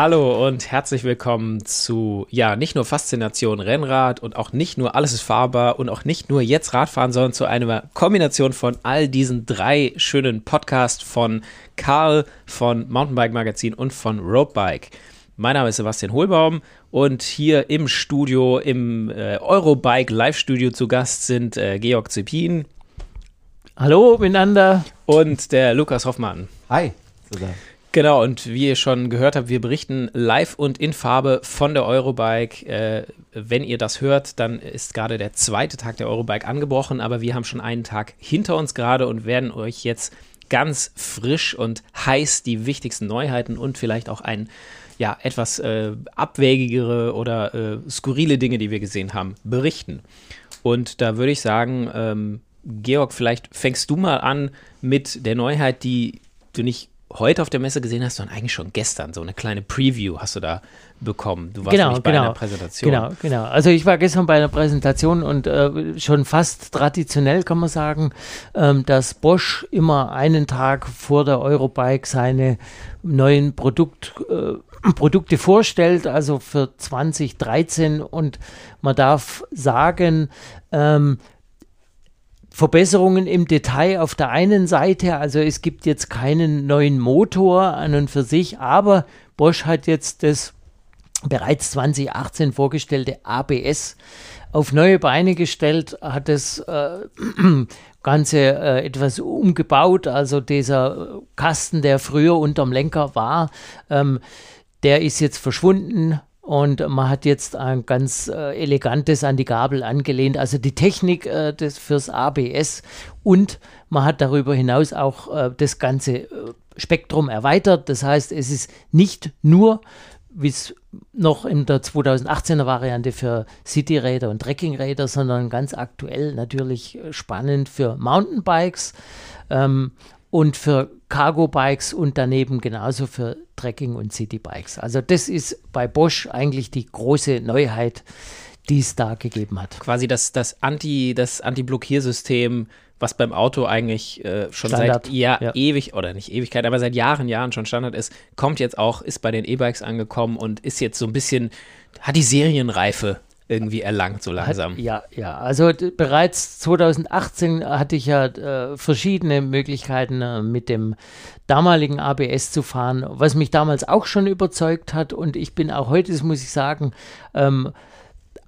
Hallo und herzlich willkommen zu, ja, nicht nur Faszination Rennrad und auch nicht nur alles ist fahrbar und auch nicht nur jetzt Radfahren, sondern zu einer Kombination von all diesen drei schönen Podcasts von Karl, von Mountainbike Magazin und von Roadbike. Mein Name ist Sebastian Hohlbaum und hier im Studio, im äh, Eurobike Live-Studio zu Gast sind äh, Georg Zepin. Hallo miteinander. Und der Lukas Hoffmann. Hi. Zusammen. Genau, und wie ihr schon gehört habt, wir berichten live und in Farbe von der Eurobike. Äh, wenn ihr das hört, dann ist gerade der zweite Tag der Eurobike angebrochen, aber wir haben schon einen Tag hinter uns gerade und werden euch jetzt ganz frisch und heiß die wichtigsten Neuheiten und vielleicht auch ein ja, etwas äh, abwägigere oder äh, skurrile Dinge, die wir gesehen haben, berichten. Und da würde ich sagen, ähm, Georg, vielleicht fängst du mal an mit der Neuheit, die du nicht heute auf der Messe gesehen hast, sondern eigentlich schon gestern. So eine kleine Preview hast du da bekommen. Du warst genau, bei genau, einer Präsentation. Genau, genau. Also ich war gestern bei einer Präsentation und äh, schon fast traditionell kann man sagen, ähm, dass Bosch immer einen Tag vor der Eurobike seine neuen Produkt, äh, Produkte vorstellt, also für 2013 und man darf sagen, ähm, Verbesserungen im Detail auf der einen Seite, also es gibt jetzt keinen neuen Motor an und für sich, aber Bosch hat jetzt das bereits 2018 vorgestellte ABS auf neue Beine gestellt, hat das äh, Ganze äh, etwas umgebaut, also dieser Kasten, der früher unterm Lenker war, ähm, der ist jetzt verschwunden, und man hat jetzt ein ganz äh, elegantes an die Gabel angelehnt, also die Technik äh, des, fürs ABS und man hat darüber hinaus auch äh, das ganze äh, Spektrum erweitert. Das heißt, es ist nicht nur, wie es noch in der 2018er Variante für Cityräder und Trekkingräder, sondern ganz aktuell natürlich äh, spannend für Mountainbikes. Ähm, und für Cargo-Bikes und daneben genauso für Trekking- und City-Bikes. Also das ist bei Bosch eigentlich die große Neuheit, die es da gegeben hat. Quasi das, das Anti, das Anti-Blockiersystem, was beim Auto eigentlich äh, schon Standard, seit ja, ja. ewig oder nicht Ewigkeit, aber seit Jahren, Jahren schon Standard ist, kommt jetzt auch, ist bei den E-Bikes angekommen und ist jetzt so ein bisschen, hat die Serienreife irgendwie erlangt, so langsam. Hat, ja, ja. Also bereits 2018 hatte ich ja äh, verschiedene Möglichkeiten äh, mit dem damaligen ABS zu fahren, was mich damals auch schon überzeugt hat. Und ich bin auch heute, das muss ich sagen, ähm,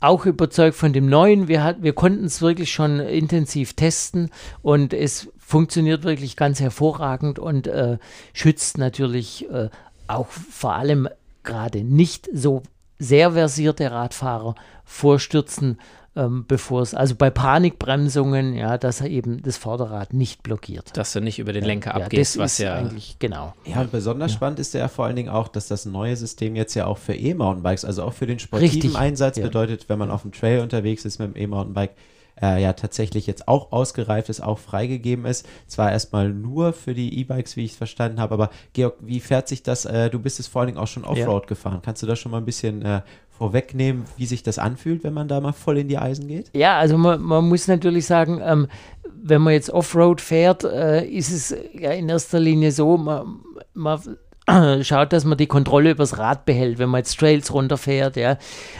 auch überzeugt von dem neuen. Wir, hat, wir konnten es wirklich schon intensiv testen und es funktioniert wirklich ganz hervorragend und äh, schützt natürlich äh, auch vor allem gerade nicht so sehr versierte Radfahrer vorstürzen, ähm, bevor es, also bei Panikbremsungen, ja, dass er eben das Vorderrad nicht blockiert. Dass du nicht über den Lenker ja, abgehst, das was ist ja. eigentlich, genau. Ja, und besonders Ja. spannend ist ja vor allen Dingen auch, dass das neue System jetzt ja auch für E-Mountainbikes, also auch für den sportiven Richtig, Einsatz ja. bedeutet, wenn man auf dem Trail unterwegs ist mit dem E-Mountainbike, äh, ja tatsächlich jetzt auch ausgereift ist, auch freigegeben ist. Zwar erstmal nur für die E-Bikes, wie ich es verstanden habe, aber Georg, wie fährt sich das? Äh, du bist es vor allen Dingen auch schon Offroad gefahren. Kannst du da schon mal ein bisschen äh, vorwegnehmen, wie sich das anfühlt, wenn man da mal voll in die Eisen geht? Ja, also man, man muss natürlich sagen, ähm, wenn man jetzt Offroad fährt, äh, ist es ja in erster Linie so, man, man schaut, dass man die Kontrolle übers Rad behält, wenn man jetzt Trails runterfährt. Ja.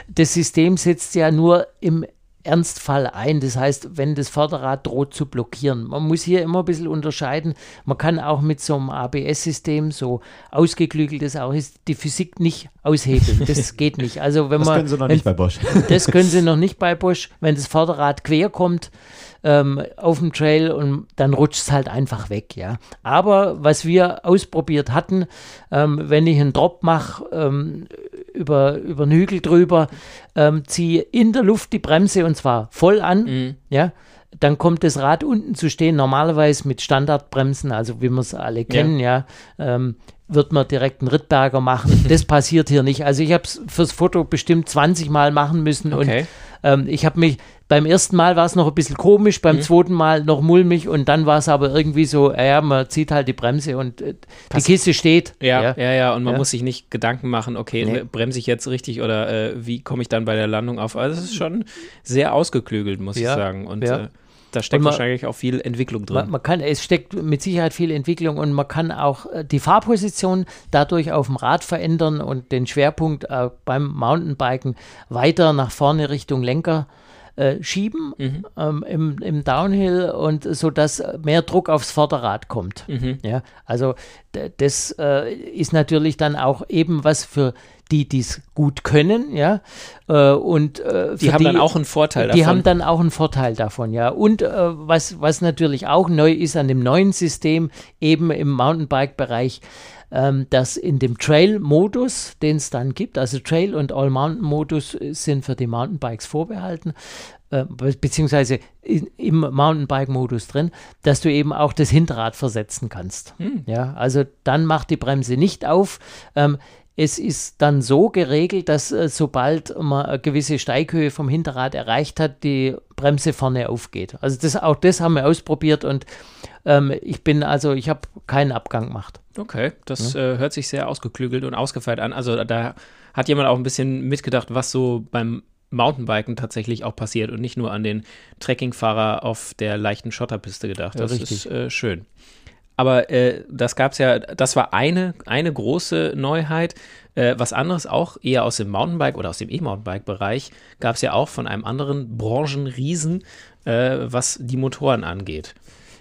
Das System setzt ja nur im Ernstfall ein. Das heißt, wenn das Vorderrad droht zu blockieren. Man muss hier immer ein bisschen unterscheiden. Man kann auch mit so einem ABS-System, so ausgeklügelt es auch ist, die Physik nicht aushebeln. Das geht nicht. Also wenn Das man, können sie noch wenn, nicht bei Bosch. das können sie noch nicht bei Bosch. Wenn das Vorderrad quer kommt ähm, auf dem Trail und dann rutscht es halt einfach weg, ja. Aber was wir ausprobiert hatten, ähm, wenn ich einen Drop mache ähm, über, über einen Hügel drüber, ähm, ziehe in der Luft die Bremse und zwar voll an, Mhm. ja. Dann kommt das Rad unten zu stehen, normalerweise mit Standardbremsen, also wie wir es alle kennen, ja, ähm, wird man direkt einen Rittberger machen. Das passiert hier nicht. Also ich habe es fürs Foto bestimmt 20 Mal machen müssen Okay. und ähm, ich habe mich, beim ersten Mal war es noch ein bisschen komisch, beim Mhm. zweiten Mal noch mulmig und dann war es aber irgendwie so, ja, man zieht halt die Bremse und äh, die Kiste steht. Ja, ja, ja, und man Ja. muss sich nicht Gedanken machen, okay, Nee. bremse ich jetzt richtig oder äh, wie komme ich dann bei der Landung auf? Also es ist schon sehr ausgeklügelt, muss Ja, ich sagen. Und ja. äh, da steckt man, wahrscheinlich auch viel Entwicklung drin. Man, man, kann, es steckt mit Sicherheit viel Entwicklung und man kann auch äh, die Fahrposition dadurch auf dem Rad verändern und den Schwerpunkt äh, beim Mountainbiken weiter nach vorne Richtung Lenker äh, schieben mhm. ähm, im, im, Downhill und so dass mehr Druck aufs Vorderrad kommt. Mhm. Ja, also das äh, ist natürlich dann auch eben was für die dies gut können, ja, äh, und äh, die haben die, dann auch einen Vorteil davon. Die haben dann auch einen Vorteil davon, ja. Und äh, was, was natürlich auch neu ist an dem neuen System, eben im Mountainbike-Bereich, ähm, dass in dem Trail-Modus, den es dann gibt, also Trail- und All-Mountain-Modus sind für die Mountainbikes vorbehalten, äh, beziehungsweise in, im Mountainbike-Modus drin, dass du eben auch das Hinterrad versetzen kannst. Hm. Ja, also dann macht die Bremse nicht auf. Ähm, es ist dann so geregelt, dass äh, sobald man eine gewisse Steighöhe vom Hinterrad erreicht hat, die Bremse vorne aufgeht. Also das, auch das haben wir ausprobiert und ähm, ich bin also, ich habe keinen Abgang gemacht. Okay, das ja. äh, hört sich sehr ausgeklügelt und ausgefeilt an. Also da hat jemand auch ein bisschen mitgedacht, was so beim Mountainbiken tatsächlich auch passiert und nicht nur an den Trekkingfahrer auf der leichten Schotterpiste gedacht. Das ja, ist äh, schön. Aber äh, das gab es ja, das war eine, eine große Neuheit. Äh, was anderes auch eher aus dem Mountainbike oder aus dem E-Mountainbike-Bereich gab es ja auch von einem anderen Branchenriesen, äh, was die Motoren angeht.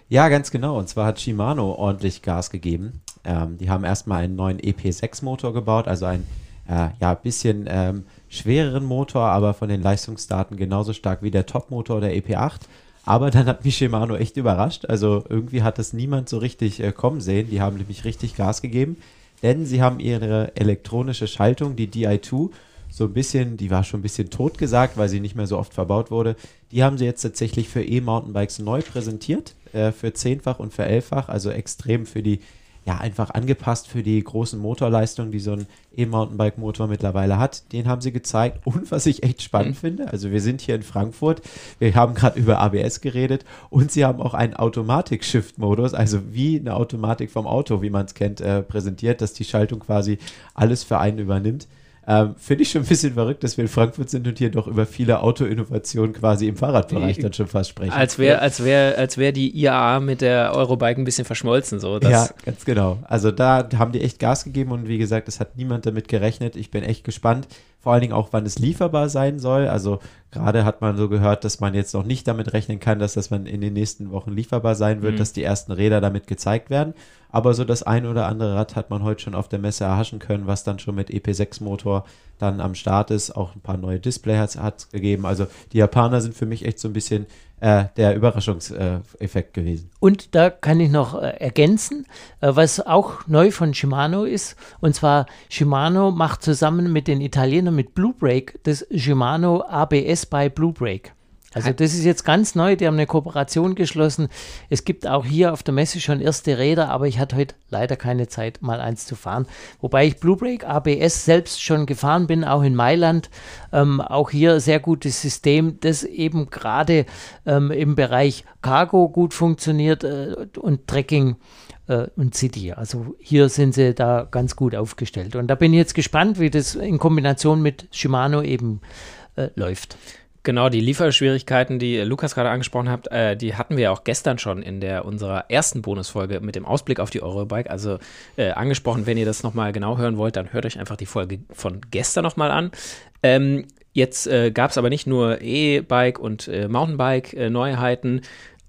Ja, ganz genau. Und zwar hat Shimano ordentlich Gas gegeben. Ähm, die haben erstmal einen neuen EP6-Motor gebaut, also ein äh, ja, bisschen ähm, schwereren Motor, aber von den Leistungsdaten genauso stark wie der Top-Motor der EP8. Aber dann hat mich Shimano echt überrascht. Also irgendwie hat das niemand so richtig äh, kommen sehen. Die haben nämlich richtig Gas gegeben, denn sie haben ihre elektronische Schaltung, die Di2, so ein bisschen, die war schon ein bisschen tot gesagt, weil sie nicht mehr so oft verbaut wurde. Die haben sie jetzt tatsächlich für E-Mountainbikes neu präsentiert, äh, für zehnfach und für elffach, also extrem für die ja, einfach angepasst für die großen Motorleistungen, die so ein E-Mountainbike-Motor mittlerweile hat. Den haben sie gezeigt. Und was ich echt spannend mhm. finde, also wir sind hier in Frankfurt, wir haben gerade über ABS geredet und sie haben auch einen Automatik-Shift-Modus, also wie eine Automatik vom Auto, wie man es kennt, äh, präsentiert, dass die Schaltung quasi alles für einen übernimmt. Ähm, Finde ich schon ein bisschen verrückt, dass wir in Frankfurt sind und hier doch über viele Autoinnovationen quasi im Fahrradbereich dann schon fast sprechen. Als wäre als wär, als wär die IAA mit der Eurobike ein bisschen verschmolzen. So, ja, ganz genau. Also da haben die echt Gas gegeben und wie gesagt, es hat niemand damit gerechnet. Ich bin echt gespannt vor allen Dingen auch, wann es lieferbar sein soll. Also gerade hat man so gehört, dass man jetzt noch nicht damit rechnen kann, dass das man in den nächsten Wochen lieferbar sein wird, mhm. dass die ersten Räder damit gezeigt werden. Aber so das ein oder andere Rad hat man heute schon auf der Messe erhaschen können, was dann schon mit EP6-Motor dann am Start ist. Auch ein paar neue Displays hat es gegeben. Also die Japaner sind für mich echt so ein bisschen äh, der Überraschungseffekt gewesen. Und da kann ich noch äh, ergänzen, äh, was auch neu von Shimano ist. Und zwar Shimano macht zusammen mit den Italienern mit Blue Brake das Shimano ABS bei Blue Brake. Also das ist jetzt ganz neu, die haben eine Kooperation geschlossen. Es gibt auch hier auf der Messe schon erste Räder, aber ich hatte heute leider keine Zeit, mal eins zu fahren. Wobei ich Blue ABS selbst schon gefahren bin, auch in Mailand. Ähm, auch hier sehr gutes System, das eben gerade ähm, im Bereich Cargo gut funktioniert äh, und Trekking äh, und City. Also hier sind sie da ganz gut aufgestellt. Und da bin ich jetzt gespannt, wie das in Kombination mit Shimano eben äh, läuft. Genau, die Lieferschwierigkeiten, die Lukas gerade angesprochen hat, äh, die hatten wir auch gestern schon in der unserer ersten Bonusfolge mit dem Ausblick auf die Eurobike. Also äh, angesprochen, wenn ihr das nochmal genau hören wollt, dann hört euch einfach die Folge von gestern nochmal an. Ähm, jetzt äh, gab es aber nicht nur E-Bike und äh, Mountainbike-Neuheiten.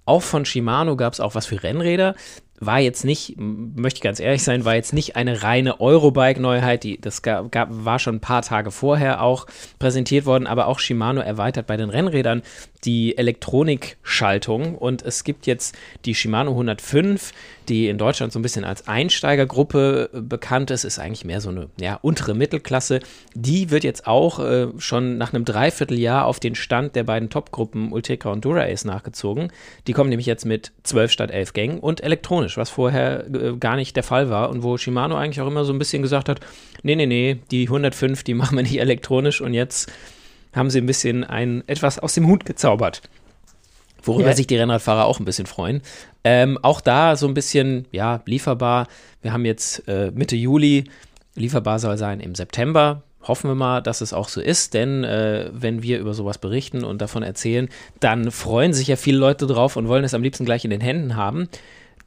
auch von Shimano gab es auch was für Rennräder war jetzt nicht, möchte ich ganz ehrlich sein, war jetzt nicht eine reine Eurobike-Neuheit. Das gab, gab, war schon ein paar Tage vorher auch präsentiert worden, aber auch Shimano erweitert bei den Rennrädern die Elektronikschaltung und es gibt jetzt die Shimano 105, die in Deutschland so ein bisschen als Einsteigergruppe äh, bekannt ist, ist eigentlich mehr so eine ja, untere Mittelklasse. Die wird jetzt auch äh, schon nach einem Dreivierteljahr auf den Stand der beiden Topgruppen Ultegra und Dura-Ace nachgezogen. Die kommen nämlich jetzt mit 12 statt 11 Gängen und elektronisch, was vorher äh, gar nicht der Fall war und wo Shimano eigentlich auch immer so ein bisschen gesagt hat, nee, nee, nee, die 105, die machen wir nicht elektronisch und jetzt haben sie ein bisschen ein, etwas aus dem Hut gezaubert. Worüber ja. sich die Rennradfahrer auch ein bisschen freuen. Ähm, auch da so ein bisschen, ja, lieferbar. Wir haben jetzt äh, Mitte Juli, lieferbar soll sein im September. hoffen wir mal, dass es auch so ist, denn äh, wenn wir über sowas berichten und davon erzählen, dann freuen sich ja viele Leute drauf und wollen es am liebsten gleich in den Händen haben.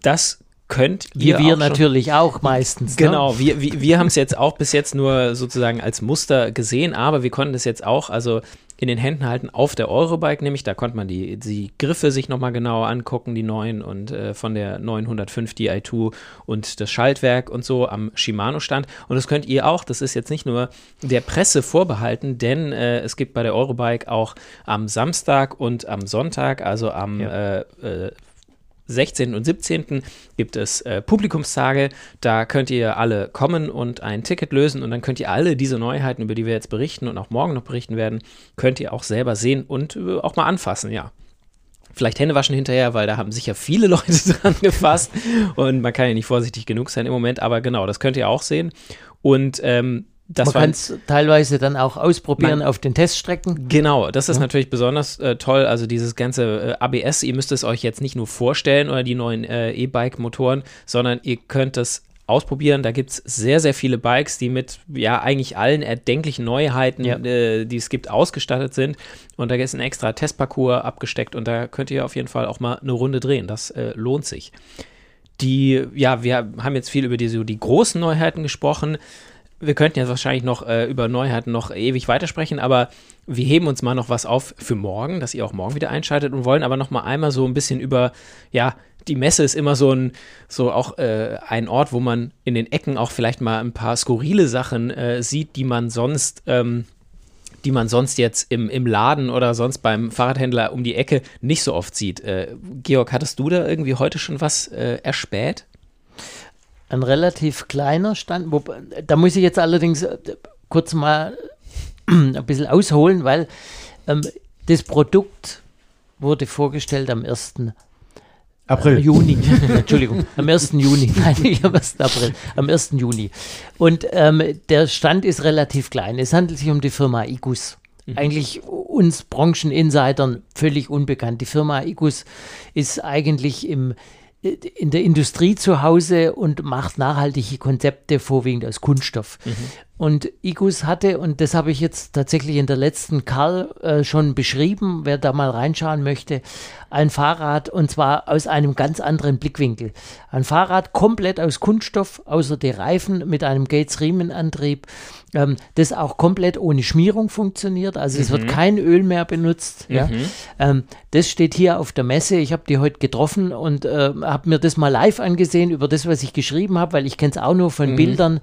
Das könnt ihr Wie wir auch natürlich auch meistens. Genau, ne? wir, wir, wir haben es jetzt auch bis jetzt nur sozusagen als Muster gesehen, aber wir konnten es jetzt auch, also in den Händen halten auf der Eurobike, nämlich da konnte man die, die Griffe sich nochmal genauer angucken, die neuen und äh, von der 905 Di2 und das Schaltwerk und so am Shimano stand. Und das könnt ihr auch, das ist jetzt nicht nur der Presse vorbehalten, denn äh, es gibt bei der Eurobike auch am Samstag und am Sonntag, also am ja. äh, 16. und 17. gibt es äh, Publikumstage. Da könnt ihr alle kommen und ein Ticket lösen und dann könnt ihr alle diese Neuheiten, über die wir jetzt berichten und auch morgen noch berichten werden, könnt ihr auch selber sehen und äh, auch mal anfassen, ja. Vielleicht Hände waschen hinterher, weil da haben sicher viele Leute dran gefasst und man kann ja nicht vorsichtig genug sein im Moment, aber genau, das könnt ihr auch sehen. Und ähm, das Man kann es teilweise dann auch ausprobieren man, auf den Teststrecken. Genau, das ist ja. natürlich besonders äh, toll. Also dieses ganze äh, ABS, ihr müsst es euch jetzt nicht nur vorstellen oder die neuen äh, E-Bike-Motoren, sondern ihr könnt es ausprobieren. Da gibt es sehr, sehr viele Bikes, die mit ja eigentlich allen erdenklichen Neuheiten, ja. äh, die es gibt, ausgestattet sind. Und da ist ein extra Testparcours abgesteckt und da könnt ihr auf jeden Fall auch mal eine Runde drehen. Das äh, lohnt sich. Die, ja, wir haben jetzt viel über die, so die großen Neuheiten gesprochen wir könnten jetzt wahrscheinlich noch äh, über Neuheiten noch ewig weitersprechen, aber wir heben uns mal noch was auf für morgen, dass ihr auch morgen wieder einschaltet und wollen aber noch mal einmal so ein bisschen über, ja, die Messe ist immer so ein, so auch äh, ein Ort, wo man in den Ecken auch vielleicht mal ein paar skurrile Sachen äh, sieht, die man sonst, ähm, die man sonst jetzt im, im Laden oder sonst beim Fahrradhändler um die Ecke nicht so oft sieht. Äh, Georg, hattest du da irgendwie heute schon was äh, erspäht? Ein relativ kleiner Stand. Wo, da muss ich jetzt allerdings äh, kurz mal ein bisschen ausholen, weil ähm, das Produkt wurde vorgestellt am 1. April. Äh, Juni, Entschuldigung, am 1. Juni, nein, nicht am 1. April, am 1. Juni. Und ähm, der Stand ist relativ klein. Es handelt sich um die Firma Igus. Mhm. Eigentlich uns Brancheninsidern völlig unbekannt. Die Firma Igus ist eigentlich im in der Industrie zu Hause und macht nachhaltige Konzepte vorwiegend aus Kunststoff. Mhm. Und Igus hatte, und das habe ich jetzt tatsächlich in der letzten Karl äh, schon beschrieben, wer da mal reinschauen möchte, ein Fahrrad und zwar aus einem ganz anderen Blickwinkel. Ein Fahrrad komplett aus Kunststoff, außer die Reifen mit einem Gates-Riemenantrieb, ähm, das auch komplett ohne Schmierung funktioniert. Also es wird mhm. kein Öl mehr benutzt. Mhm. Ja. Ähm, das steht hier auf der Messe. Ich habe die heute getroffen und äh, habe mir das mal live angesehen über das, was ich geschrieben habe, weil ich kenne es auch nur von mhm. Bildern.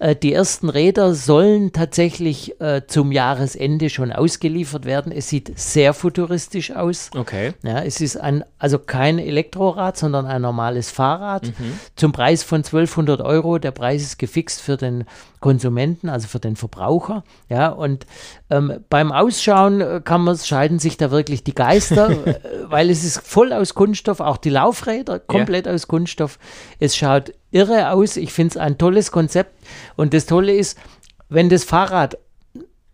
Äh, die ersten Räder sollen tatsächlich äh, zum Jahresende schon ausgeliefert werden. Es sieht sehr futuristisch aus. Okay. Ja, es ist ein, also kein Elektrorad, sondern ein normales Fahrrad mhm. zum Preis von 1200 Euro. Der Preis ist gefixt für den Konsumenten, also für den Verbraucher. Ja, und ähm, beim Ausschauen äh, kann man, scheiden sich da wirklich die Geister, äh, weil es ist voll aus Kunststoff, auch die Laufräder komplett ja. aus Kunststoff. Es schaut irre aus. Ich finde es ein tolles Konzept. Und das Tolle ist, wenn das Fahrrad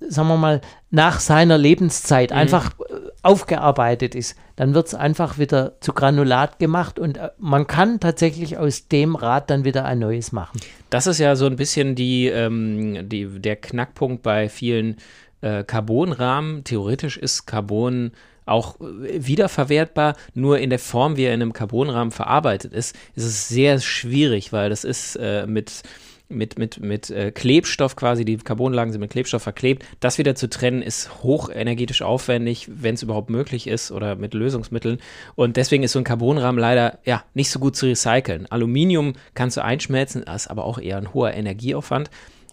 sagen wir mal, nach seiner Lebenszeit mhm. einfach äh, aufgearbeitet ist, dann wird es einfach wieder zu Granulat gemacht und äh, man kann tatsächlich aus dem Rad dann wieder ein neues machen. Das ist ja so ein bisschen die, ähm, die der Knackpunkt bei vielen äh, Carbonrahmen. Theoretisch ist Carbon auch äh, wiederverwertbar, nur in der Form, wie er in einem Carbonrahmen verarbeitet ist, ist es sehr schwierig, weil das ist äh, mit mit, mit, mit äh, Klebstoff quasi, die Carbonlagen sind mit Klebstoff verklebt. Das wieder zu trennen ist hochenergetisch aufwendig, wenn es überhaupt möglich ist oder mit Lösungsmitteln. Und deswegen ist so ein Carbonrahmen leider ja nicht so gut zu recyceln. Aluminium kannst du einschmelzen, ist aber auch eher ein hoher Energieaufwand.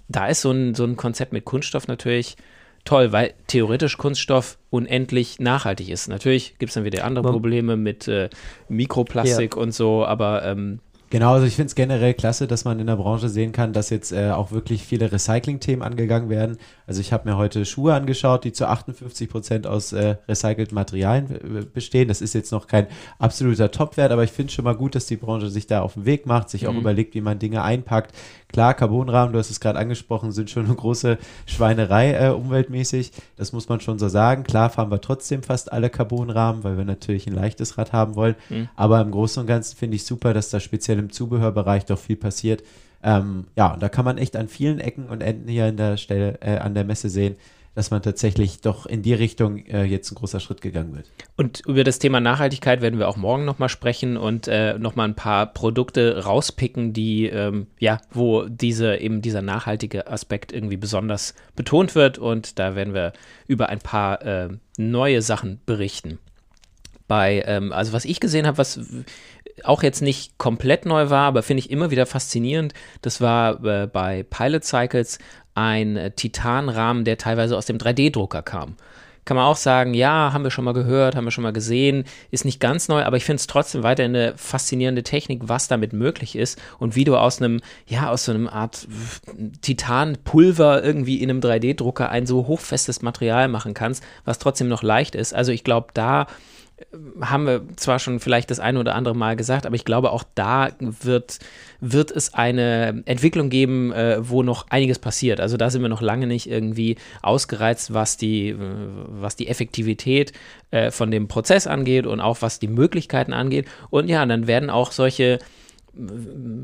Da ist so ein, so ein Konzept mit Kunststoff natürlich toll, weil theoretisch Kunststoff unendlich nachhaltig ist. Natürlich gibt es dann wieder andere Probleme mit äh, Mikroplastik ja. und so, aber ähm, Genau, also ich finde es generell klasse, dass man in der Branche sehen kann, dass jetzt äh, auch wirklich viele Recycling-Themen angegangen werden. Also ich habe mir heute Schuhe angeschaut, die zu 58 Prozent aus äh, recycelten Materialien äh, bestehen. Das ist jetzt noch kein absoluter Topwert, aber ich finde schon mal gut, dass die Branche sich da auf den Weg macht, sich mhm. auch überlegt, wie man Dinge einpackt. Klar, Carbonrahmen, du hast es gerade angesprochen, sind schon eine große Schweinerei äh, umweltmäßig. Das muss man schon so sagen. Klar fahren wir trotzdem fast alle Carbonrahmen, weil wir natürlich ein leichtes Rad haben wollen. Mhm. Aber im Großen und Ganzen finde ich super, dass da speziell im Zubehörbereich doch viel passiert. Ähm, ja, da kann man echt an vielen Ecken und Enden hier an der Stelle, äh, an der Messe sehen, dass man tatsächlich doch in die Richtung äh, jetzt ein großer Schritt gegangen wird. Und über das Thema Nachhaltigkeit werden wir auch morgen nochmal sprechen und äh, nochmal ein paar Produkte rauspicken, die, ähm, ja, wo diese, eben dieser nachhaltige Aspekt irgendwie besonders betont wird. Und da werden wir über ein paar äh, neue Sachen berichten. Bei, ähm, also was ich gesehen habe, was auch jetzt nicht komplett neu war, aber finde ich immer wieder faszinierend, das war äh, bei Pilot Cycles ein äh, Titanrahmen, der teilweise aus dem 3D-Drucker kam. Kann man auch sagen, ja, haben wir schon mal gehört, haben wir schon mal gesehen, ist nicht ganz neu, aber ich finde es trotzdem weiter eine faszinierende Technik, was damit möglich ist und wie du aus einem, ja, aus so einem Art Titanpulver irgendwie in einem 3D-Drucker ein so hochfestes Material machen kannst, was trotzdem noch leicht ist. Also ich glaube, da haben wir zwar schon vielleicht das eine oder andere Mal gesagt, aber ich glaube, auch da wird, wird es eine Entwicklung geben, äh, wo noch einiges passiert. Also da sind wir noch lange nicht irgendwie ausgereizt, was die, äh, was die Effektivität äh, von dem Prozess angeht und auch was die Möglichkeiten angeht. Und ja, dann werden auch solche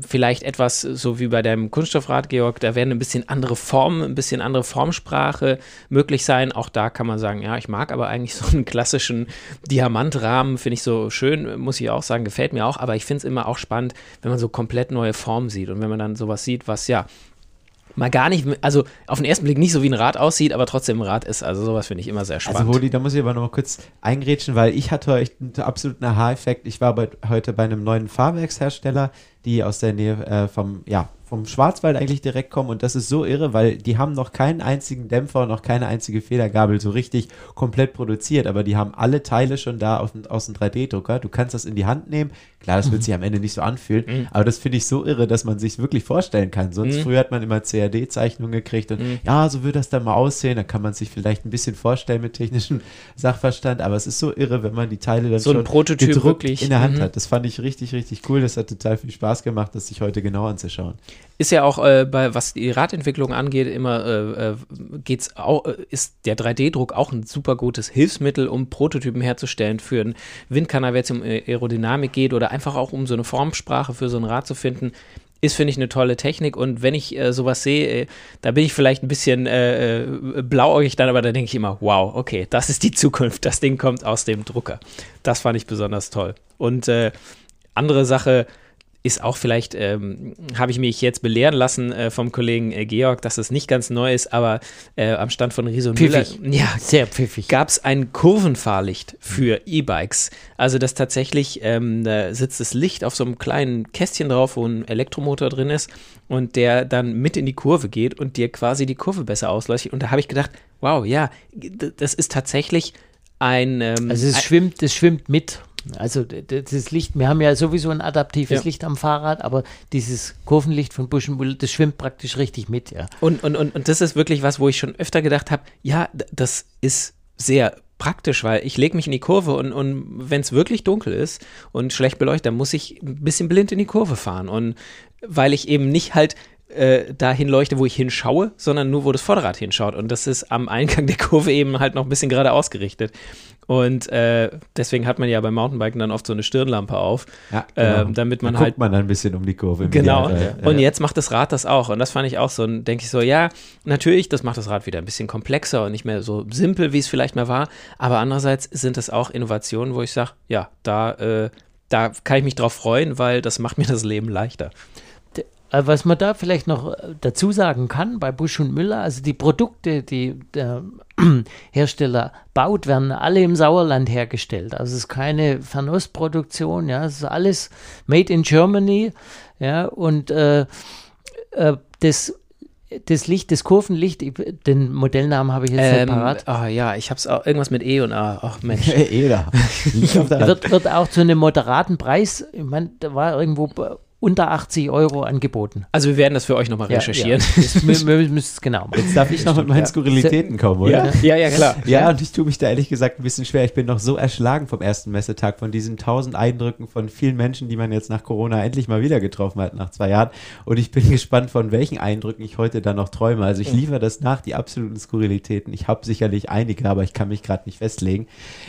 vielleicht etwas so wie bei deinem Kunststoffrad, Georg, da werden ein bisschen andere Formen, ein bisschen andere Formsprache möglich sein. Auch da kann man sagen, ja, ich mag aber eigentlich so einen klassischen Diamantrahmen, finde ich so schön, muss ich auch sagen, gefällt mir auch, aber ich finde es immer auch spannend, wenn man so komplett neue Formen sieht und wenn man dann sowas sieht, was ja mal gar nicht, also auf den ersten Blick nicht so wie ein Rad aussieht, aber trotzdem ein Rad ist. Also sowas finde ich immer sehr also, spannend. Also Holi, da muss ich aber noch mal kurz eingrätschen, weil ich hatte echt einen absoluten Aha-Effekt. Ich war bei, heute bei einem neuen Fahrwerkshersteller, die aus der Nähe äh, vom, ja, vom Schwarzwald eigentlich direkt kommen und das ist so irre, weil die haben noch keinen einzigen Dämpfer, noch keine einzige Federgabel so richtig komplett produziert, aber die haben alle Teile schon da aus, aus dem 3D-Drucker. Du kannst das in die Hand nehmen. Klar, das wird mhm. sich am Ende nicht so anfühlen, mhm. aber das finde ich so irre, dass man sich wirklich vorstellen kann. Sonst mhm. früher hat man immer CAD-Zeichnungen gekriegt und mhm. ja, so wird das dann mal aussehen. Da kann man sich vielleicht ein bisschen vorstellen mit technischem Sachverstand, aber es ist so irre, wenn man die Teile dann so schon Prototyp gedruckt wirklich. in der Hand mhm. hat. Das fand ich richtig, richtig cool. Das hat total viel Spaß gemacht, das sich heute genau anzuschauen. Ist ja auch äh, bei, was die Radentwicklung angeht, immer äh, äh geht's auch, äh, ist der 3D-Druck auch ein super gutes Hilfsmittel, um Prototypen herzustellen für einen Windkanal, wenn es um Aerodynamik geht oder einfach auch um so eine Formsprache für so ein Rad zu finden ist, finde ich, eine tolle Technik. Und wenn ich äh, sowas sehe, äh, da bin ich vielleicht ein bisschen äh, blauäugig dann, aber da denke ich immer, wow, okay, das ist die Zukunft. Das Ding kommt aus dem Drucker. Das fand ich besonders toll. Und andere Sache, ist auch vielleicht, ähm, habe ich mich jetzt belehren lassen äh, vom Kollegen äh, Georg, dass es nicht ganz neu ist, aber äh, am Stand von Riso Müller ja, sehr pfiffig. gab es ein Kurvenfahrlicht für E-Bikes. Also das tatsächlich, ähm, da sitzt das Licht auf so einem kleinen Kästchen drauf, wo ein Elektromotor drin ist und der dann mit in die Kurve geht und dir quasi die Kurve besser ausleuchtet. Und da habe ich gedacht, wow, ja, das ist tatsächlich ein. Ähm, also es schwimmt, es schwimmt mit. Also das Licht, wir haben ja sowieso ein adaptives ja. Licht am Fahrrad, aber dieses Kurvenlicht von Busch Bull, das schwimmt praktisch richtig mit, ja. Und, und, und, und das ist wirklich was, wo ich schon öfter gedacht habe, ja, das ist sehr praktisch, weil ich lege mich in die Kurve und, und wenn es wirklich dunkel ist und schlecht beleuchtet, dann muss ich ein bisschen blind in die Kurve fahren. Und weil ich eben nicht halt äh, dahin leuchte, wo ich hinschaue, sondern nur, wo das Vorderrad hinschaut. Und das ist am Eingang der Kurve eben halt noch ein bisschen gerade ausgerichtet. Und äh, deswegen hat man ja beim Mountainbiken dann oft so eine Stirnlampe auf, ja, genau. ähm, damit man da halt. guckt man dann ein bisschen um die Kurve. Genau. Ja, und jetzt macht das Rad das auch. Und das fand ich auch so. Und denke ich so, ja, natürlich, das macht das Rad wieder ein bisschen komplexer und nicht mehr so simpel, wie es vielleicht mal war. Aber andererseits sind das auch Innovationen, wo ich sage, ja, da, äh, da kann ich mich drauf freuen, weil das macht mir das Leben leichter. Äh, was man da vielleicht noch äh, dazu sagen kann bei Busch und Müller, also die Produkte, die der Hersteller baut, werden alle im Sauerland hergestellt. Also es ist keine Fernostproduktion, ja, es ist alles made in Germany, ja, und äh, äh, das das Licht, das Kurvenlicht, den Modellnamen habe ich jetzt ähm, nicht parat. Oh ja, ich habe es auch irgendwas mit E und A. Ach Mensch. e da. wird, wird auch zu einem moderaten Preis, ich meine, da war irgendwo unter 80 Euro angeboten. Also wir werden das für euch nochmal recherchieren. Ja, ja. wir, wir müssen es genau. Jetzt darf ich noch mit meinen ja. Skurrilitäten kommen, oder? Ja, ja, klar. Ja, und ich tue mich da ehrlich gesagt ein bisschen schwer. Ich bin noch so erschlagen vom ersten Messetag, von diesen tausend Eindrücken von vielen Menschen, die man jetzt nach Corona endlich mal wieder getroffen hat, nach zwei Jahren. Und ich bin gespannt, von welchen Eindrücken ich heute dann noch träume. Also ich liefere das nach, die absoluten Skurrilitäten. Ich habe sicherlich einige, aber ich kann mich gerade nicht festlegen.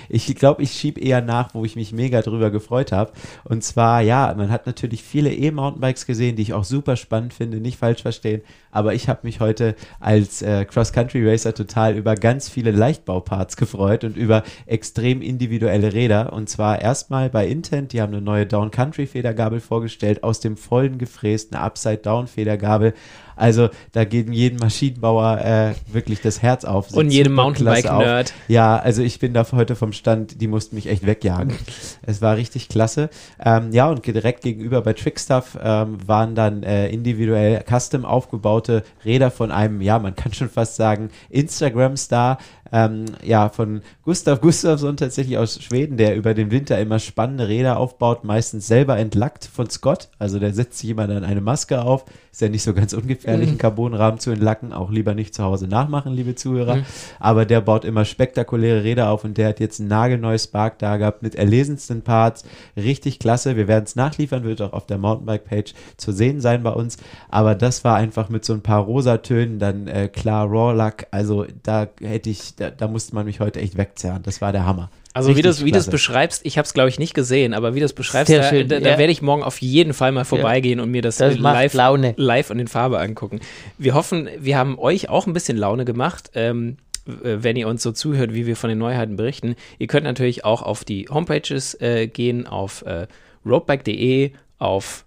Ich glaube, ich schiebe eher nach, wo ich mich mega drüber gefreut habe. Und zwar, ja, man hat natürlich viele E-Mountainbikes gesehen, die ich auch super spannend finde, nicht falsch verstehen. Aber ich habe mich heute als äh, Cross-Country-Racer total über ganz viele Leichtbauparts gefreut und über extrem individuelle Räder. Und zwar erstmal bei Intent, die haben eine neue Down-Country-Federgabel vorgestellt, aus dem vollen gefräst, eine Upside-Down-Federgabel. Also da geht jedem Maschinenbauer äh, wirklich das Herz auf. Und jedem Mountainbike-Nerd. Ja, also ich bin da heute vom Stand, die mussten mich echt wegjagen. es war richtig klasse. Ähm, ja, und direkt gegenüber bei Trickstuff ähm, waren dann äh, individuell custom aufgebaute Räder von einem, ja, man kann schon fast sagen, Instagram-Star, ähm, ja, von Gustav Gustafsson tatsächlich aus Schweden, der über den Winter immer spannende Räder aufbaut, meistens selber entlackt von Scott. Also der setzt sich immer dann eine Maske auf. Ist ja nicht so ganz ungefährlich, einen mhm. Carbonrahmen zu entlacken. Auch lieber nicht zu Hause nachmachen, liebe Zuhörer. Mhm. Aber der baut immer spektakuläre Räder auf und der hat jetzt ein nagelneues Spark da gehabt mit erlesensten Parts. Richtig klasse. Wir werden es nachliefern, wird auch auf der Mountainbike-Page zu sehen sein bei uns. Aber das war einfach mit so ein paar Rosatönen, dann äh, klar Raw Luck. Also da hätte ich, da, da musste man mich heute echt wegzerren. Das war der Hammer. Also wie du wie das beschreibst, ich habe es glaube ich nicht gesehen, aber wie du das beschreibst, da, schön, da, da ja. werde ich morgen auf jeden Fall mal vorbeigehen ja. und mir das, das live, live und in Farbe angucken. Wir hoffen, wir haben euch auch ein bisschen Laune gemacht. Ähm, wenn ihr uns so zuhört, wie wir von den Neuheiten berichten. Ihr könnt natürlich auch auf die Homepages äh, gehen, auf äh, roadbike.de, auf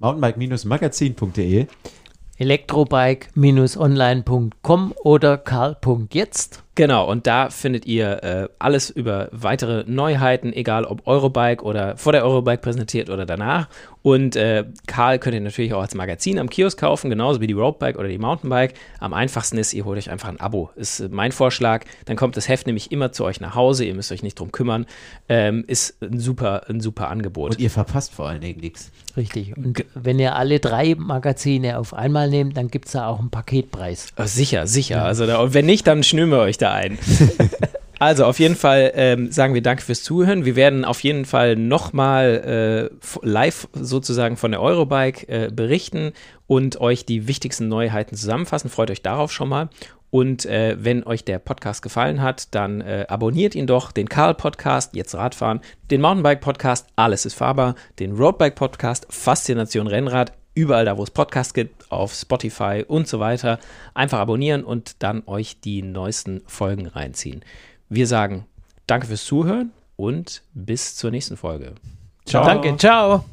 mountainbike-magazin.de elektrobike-online.com oder karl.jetzt. Genau, und da findet ihr äh, alles über weitere Neuheiten, egal ob Eurobike oder vor der Eurobike präsentiert oder danach. Und äh, Karl könnt ihr natürlich auch als Magazin am Kiosk kaufen, genauso wie die Roadbike oder die Mountainbike. Am einfachsten ist, ihr holt euch einfach ein Abo. Ist äh, mein Vorschlag. Dann kommt das Heft nämlich immer zu euch nach Hause. Ihr müsst euch nicht drum kümmern. Ähm, ist ein super, ein super Angebot. Und ihr verpasst vor allen Dingen nichts. Richtig. Und wenn ihr alle drei Magazine auf einmal nehmt, dann gibt es da auch einen Paketpreis. Oh, sicher, sicher. Ja. Also da, und wenn nicht, dann schnüren wir euch da ein. Also auf jeden Fall ähm, sagen wir Danke fürs Zuhören. Wir werden auf jeden Fall nochmal äh, live sozusagen von der Eurobike äh, berichten und euch die wichtigsten Neuheiten zusammenfassen. Freut euch darauf schon mal. Und äh, wenn euch der Podcast gefallen hat, dann äh, abonniert ihn doch, den Karl-Podcast, jetzt Radfahren, den Mountainbike-Podcast, alles ist fahrbar, den Roadbike-Podcast, Faszination Rennrad, überall da, wo es Podcasts gibt, auf Spotify und so weiter. Einfach abonnieren und dann euch die neuesten Folgen reinziehen. Wir sagen danke fürs Zuhören und bis zur nächsten Folge. Ciao. Danke, ciao.